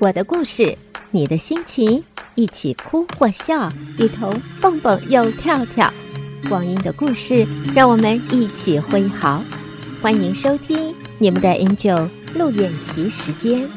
我的故事，你的心情，一起哭或笑，一同蹦蹦又跳跳。光阴的故事，让我们一起挥毫。欢迎收听你们的 Angel 陆燕琪时间。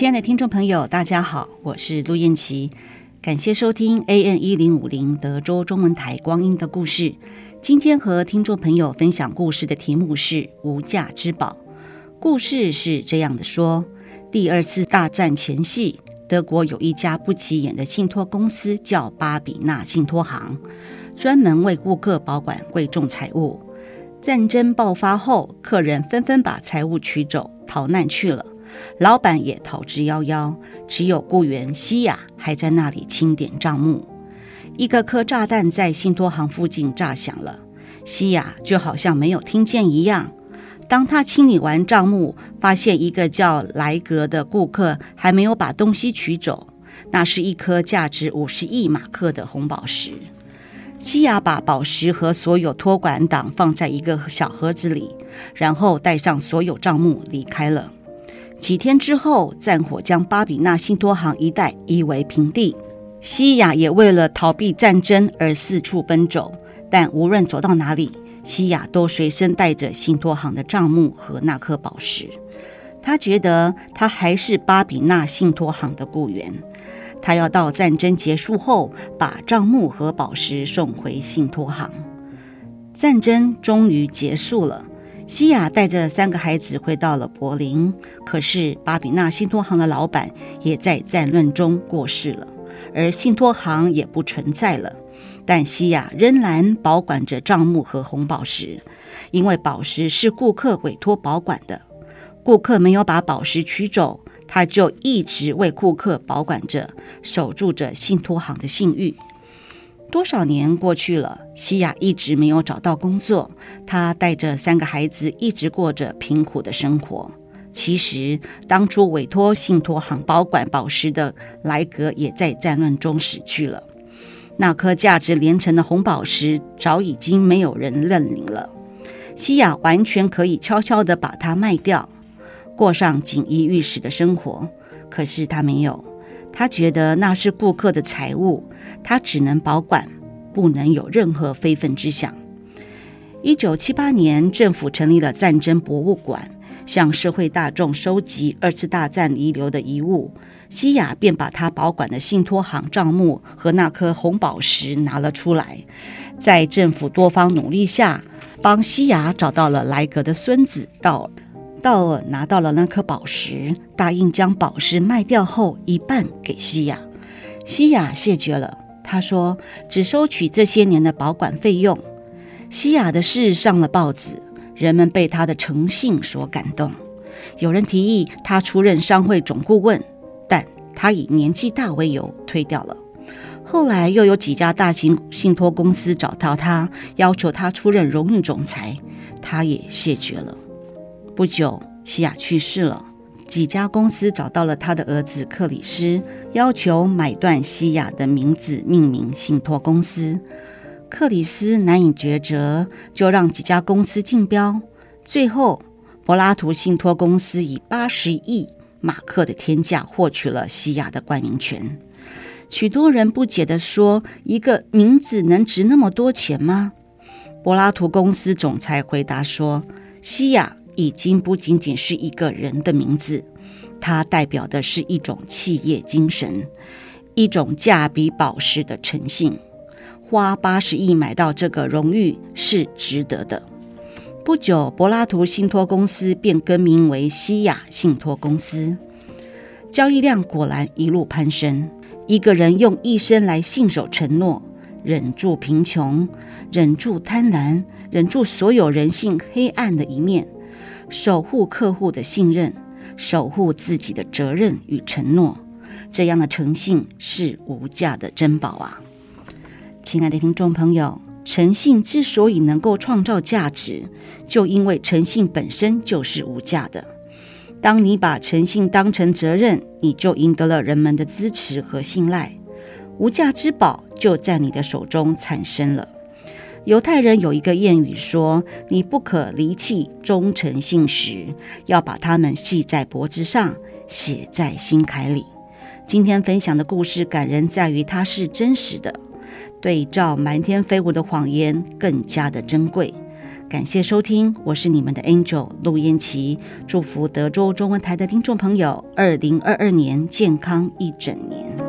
亲爱的听众朋友，大家好，我是陆燕琪，感谢收听 AN 一零五零德州中文台《光阴的故事》。今天和听众朋友分享故事的题目是“无价之宝”。故事是这样的说：第二次大战前夕，德国有一家不起眼的信托公司，叫巴比纳信托行，专门为顾客保管贵重财物。战争爆发后，客人纷纷把财物取走，逃难去了。老板也逃之夭夭，只有雇员西亚还在那里清点账目。一个颗炸弹在信托行附近炸响了，西亚就好像没有听见一样。当他清理完账目，发现一个叫莱格的顾客还没有把东西取走，那是一颗价值五十亿马克的红宝石。西亚把宝石和所有托管档放在一个小盒子里，然后带上所有账目离开了。几天之后，战火将巴比纳信托行一带夷为平地。西亚也为了逃避战争而四处奔走，但无论走到哪里，西亚都随身带着信托行的账目和那颗宝石。他觉得他还是巴比纳信托行的雇员，他要到战争结束后把账目和宝石送回信托行。战争终于结束了。西亚带着三个孩子回到了柏林，可是巴比纳信托行的老板也在战乱中过世了，而信托行也不存在了。但西亚仍然保管着账目和红宝石，因为宝石是顾客委托保管的。顾客没有把宝石取走，他就一直为顾客保管着，守住着信托行的信誉。多少年过去了，西亚一直没有找到工作。她带着三个孩子，一直过着贫苦的生活。其实，当初委托信托行保管宝石的莱格也在战乱中死去了。那颗价值连城的红宝石早已经没有人认领了。西亚完全可以悄悄地把它卖掉，过上锦衣玉食的生活。可是他没有。他觉得那是顾客的财物，他只能保管，不能有任何非分之想。一九七八年，政府成立了战争博物馆，向社会大众收集二次大战遗留的遗物。西亚便把他保管的信托行账目和那颗红宝石拿了出来，在政府多方努力下，帮西亚找到了莱格的孙子道。道尔拿到了那颗宝石，答应将宝石卖掉后一半给西亚。西亚谢绝了，他说只收取这些年的保管费用。西亚的事上了报纸，人们被他的诚信所感动。有人提议他出任商会总顾问，但他以年纪大为由推掉了。后来又有几家大型信托公司找到他，要求他出任荣誉总裁，他也谢绝了。不久，西亚去世了。几家公司找到了他的儿子克里斯，要求买断西亚的名字，命名信托公司。克里斯难以抉择，就让几家公司竞标。最后，柏拉图信托公司以八十亿马克的天价获取了西亚的冠名权。许多人不解地说：“一个名字能值那么多钱吗？”柏拉图公司总裁回答说：“西亚。”已经不仅仅是一个人的名字，它代表的是一种企业精神，一种价比宝石的诚信。花八十亿买到这个荣誉是值得的。不久，柏拉图信托公司便更名为西雅信托公司，交易量果然一路攀升。一个人用一生来信守承诺，忍住贫穷，忍住贪婪，忍住所有人性黑暗的一面。守护客户的信任，守护自己的责任与承诺，这样的诚信是无价的珍宝啊！亲爱的听众朋友，诚信之所以能够创造价值，就因为诚信本身就是无价的。当你把诚信当成责任，你就赢得了人们的支持和信赖。无价之宝就在你的手中产生了。犹太人有一个谚语说：“你不可离弃忠诚信实，要把它们系在脖子上，写在心坎里。”今天分享的故事感人在于它是真实的，对照满天飞舞的谎言更加的珍贵。感谢收听，我是你们的 Angel 陆燕琪，祝福德州中文台的听众朋友，二零二二年健康一整年。